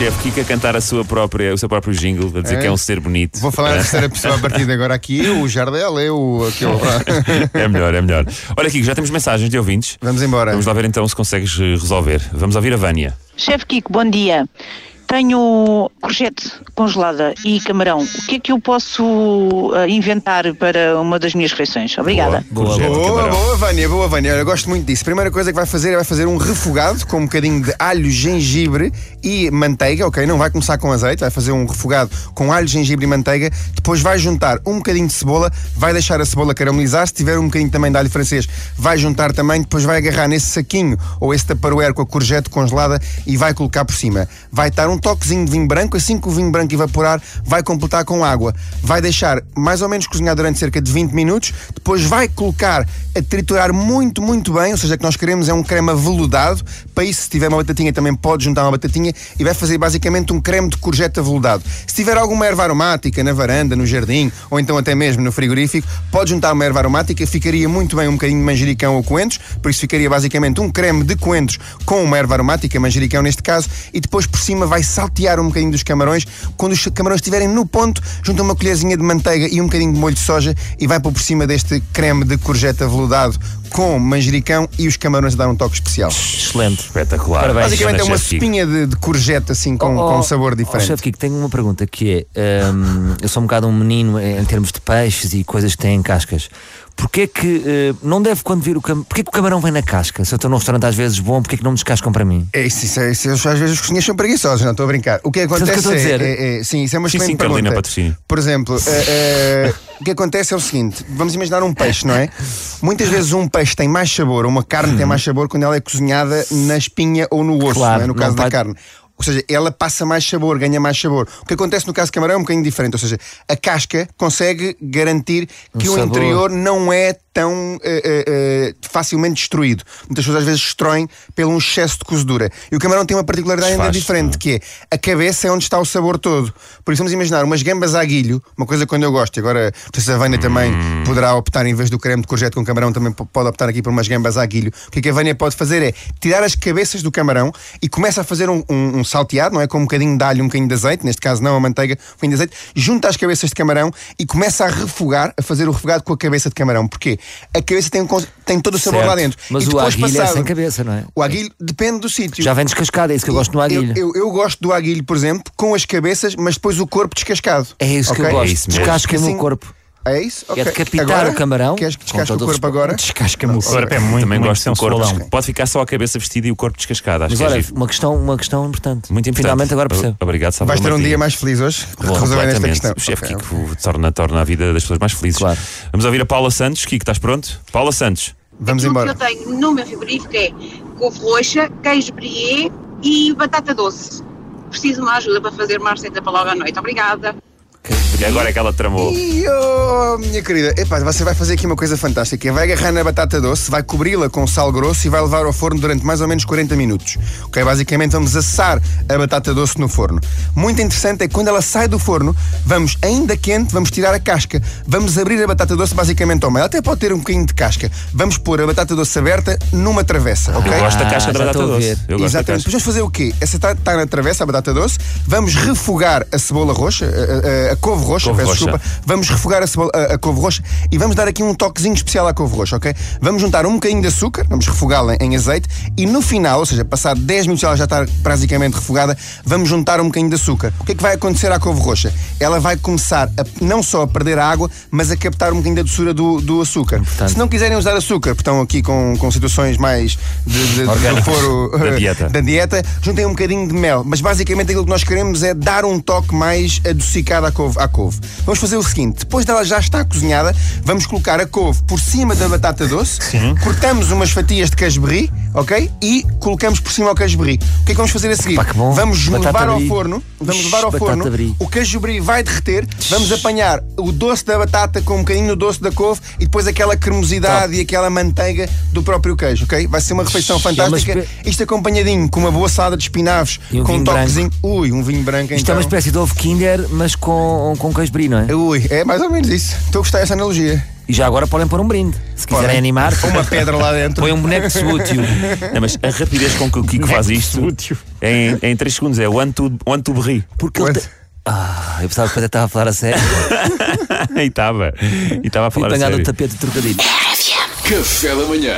Chefe Kika cantar a sua própria, o seu próprio jingle, a dizer É. que é um ser bonito. Vou falar a terceira pessoa a partir de agora aqui. Eu, o Jardel, eu, aquele. É melhor, é melhor. Olha, Kiko, já temos mensagens de ouvintes. Vamos embora. Vamos lá ver então se consegues resolver. Vamos ouvir a Vânia. Chefe Kiko, bom dia. Tenho courgette congelada e camarão. O que é que eu posso ah, inventar para uma das minhas refeições? Obrigada. Boa, Boa, boa, Vânia, boa, Vânia. Eu gosto muito disso. Primeira coisa que vai fazer é vai fazer um refogado com um bocadinho de alho, gengibre e manteiga, ok? Não vai começar com azeite, vai fazer um refogado com alho, gengibre e manteiga. Depois vai juntar um bocadinho de cebola, vai deixar a cebola caramelizar. Se tiver um bocadinho também de alho francês, vai juntar também. Depois vai agarrar nesse saquinho ou esse taparoeiro com a courgette congelada e vai colocar por cima. Vai estar um toquezinho de vinho branco. Assim que o vinho branco evaporar, vai completar com água. Vai deixar mais ou menos cozinhar durante cerca de 20 minutos. Depois vai colocar a triturar muito, muito bem. Ou seja, o que nós queremos é um creme aveludado. Para isso, se tiver uma batatinha, também pode juntar uma batatinha e vai fazer basicamente um creme de courgette aveludado. Se tiver alguma erva aromática na varanda, no jardim ou então até mesmo no frigorífico, pode juntar uma erva aromática. Ficaria muito bem um bocadinho de manjericão ou coentros. Por isso, ficaria basicamente um creme de coentros com uma erva aromática, manjericão neste caso. E depois por cima vai saltear um bocadinho dos camarões. Quando os camarões estiverem no ponto, junta uma colherzinha de manteiga e um bocadinho de molho de soja e vai pôr por cima deste creme de courgette aveludado com manjericão e os camarões a dar um toque especial. Excelente. Espetacular. Parabéns. Basicamente é uma espinha de, de courgette assim com, Oh, com um oh, sabor oh, diferente. Chefe Kiko, tenho uma pergunta que é: hum, eu sou um bocado um menino em termos de peixes e coisas que têm cascas. Porquê que eh, não deve quando vir o camarão? Porquê que o camarão vem na casca? Se eu estou num restaurante às vezes bom, porquê que não me descascam para mim? É isso, isso, é- isso, às vezes os cozinheiros são preguiçosos, não estou a brincar. O que Sabes o que acontece eu estou a é, dizer? é- é- Sim, isso é uma Sim, excelente sim, Carolina pergunta. Patrocínio. Por exemplo, eh, eh, o que acontece é o seguinte: vamos imaginar um peixe, não é? Muitas vezes um peixe tem mais sabor, ou uma carne tem mais sabor quando ela é cozinhada na espinha ou no osso, Claro, não é? no não caso da pode- carne. Ou seja, ela passa mais sabor, ganha mais sabor. O que acontece no caso de camarão é um bocadinho diferente. Ou seja, a casca consegue garantir que Um o sabor. interior não é tão eh, eh, facilmente destruído. Muitas pessoas às vezes destroem pelo um excesso de cozedura. E o camarão tem uma particularidade ainda diferente, que é a cabeça é onde está o sabor todo. Por isso vamos imaginar umas gambas a aguilho, uma coisa quando eu gosto, e agora não se a Vânia também poderá optar, em vez do creme de courgette com camarão, também pode optar aqui por umas gambas a aguilho. O que é que a Vânia pode fazer é tirar as cabeças do camarão e começa a fazer um, um- um salteado, não é? Com um bocadinho de alho, um bocadinho de azeite, neste caso não a manteiga, um bocadinho de azeite, junta as cabeças de camarão e começa a refogar, a fazer o refogado com a cabeça de camarão. Porquê? A cabeça tem, um tem todo o sabor Certo. lá dentro. Mas E o aguilho é passado- sem cabeça, não é? O aguilho depende do sítio. Já vem descascado, é isso que eu gosto no aguilho. Eu, eu- eu gosto do aguilho, por exemplo, com as cabeças, mas depois o corpo descascado. É isso que Ok? eu gosto. É. Descasca-me Assim- o corpo. É isso? É Ok. decapitar Agora, o camarão. Queres que descasque o corpo agora? Descasca-me o corpo. É muito, Também muito gosto do corpo. Pode ficar só a cabeça vestida e o corpo descascado. Acho Mas que é olha, giro. uma questão, uma questão importante. Muito importante. Finalmente agora percebo. Obrigado, Salvador Vais ter um Martinho. dia mais feliz hoje? Resolvendo esta Completamente. questão. O chefe Ok, Kiko torna, torna a vida das pessoas mais felizes. Claro. Vamos ouvir a Paula Santos. Kiko, estás pronto? Paula Santos. Vamos Aquilo embora. que eu tenho no meu frigorífico é couve roxa, queijo brie e batata doce. Preciso de uma ajuda para fazer uma receita para logo à noite. Obrigada. E agora é que ela tramou. E oh, minha querida, epá, você vai fazer aqui uma coisa fantástica. Vai agarrar na batata doce, vai cobri-la com sal grosso e vai levar ao forno durante mais ou menos 40 minutos. Ok? Basicamente vamos assar a batata doce no forno. Muito interessante é que quando ela sai do forno, vamos ainda quente, vamos tirar a casca, vamos abrir a batata doce basicamente ao meio. Ela até pode ter um bocadinho de casca. Vamos pôr a batata doce aberta numa travessa, ok? Eu gosto da casca Ah, da já batata doce. Eu gosto da Exatamente. vamos fazer o quê? Essa está tá na travessa, a batata doce. Vamos refogar a cebola roxa, a, a- a couve roxa, Couve peço roxa. desculpa. Vamos refogar a, cebola, a, a couve roxa e vamos dar aqui um toquezinho especial à couve roxa, ok? Vamos juntar um bocadinho de açúcar, vamos refogá-la em azeite e no final, ou seja, passado 10 minutos ela já está praticamente refogada, vamos juntar um bocadinho de açúcar. O que é que vai acontecer à couve roxa? Ela vai começar a, não só a perder a água, mas a captar um bocadinho da doçura do, do açúcar. Se não quiserem usar açúcar, porque estão aqui com, com situações mais de, de, foro Da dieta. da dieta, juntem um bocadinho de mel. Mas basicamente aquilo que nós queremos é dar um toque mais adocicado à couve. À couve. Vamos fazer o seguinte: depois dela já estar cozinhada, vamos colocar a couve por cima da batata doce, cortamos umas fatias de brie, ok? E colocamos por cima o queijo brie. O que é que vamos fazer a seguir? Pá, que bom. Vamos Batata levar ao brie. forno, vamos levar ao Batata forno, brie. o queijo brie vai derreter, vamos apanhar o doce da batata com um bocadinho do doce da couve e depois aquela cremosidade e aquela manteiga do próprio queijo, ok? Vai ser uma refeição É uma fantástica. espé- Isto acompanhadinho com uma boa salada de espinafres, um com um toquezinho. Ui, um vinho branco Isto então. é uma espécie de ovo Kinder, mas com, com queijo brie, não é? Ui, é mais ou menos isso. Estou a gostar dessa analogia. E já agora podem pôr um brinde. Se quiserem Podem. animar, Uma pedra lá dentro. põe um boneco de sútil. Não, mas a rapidez com que o Kiko faz isto em, em 3 segundos é one to, one to berri. Porque ele. Quanto? te- Ah, eu pensava que até estava a falar a sério. e estava. E estava a falar a apanhado sério. o tapete de trocadilho. Café da manhã.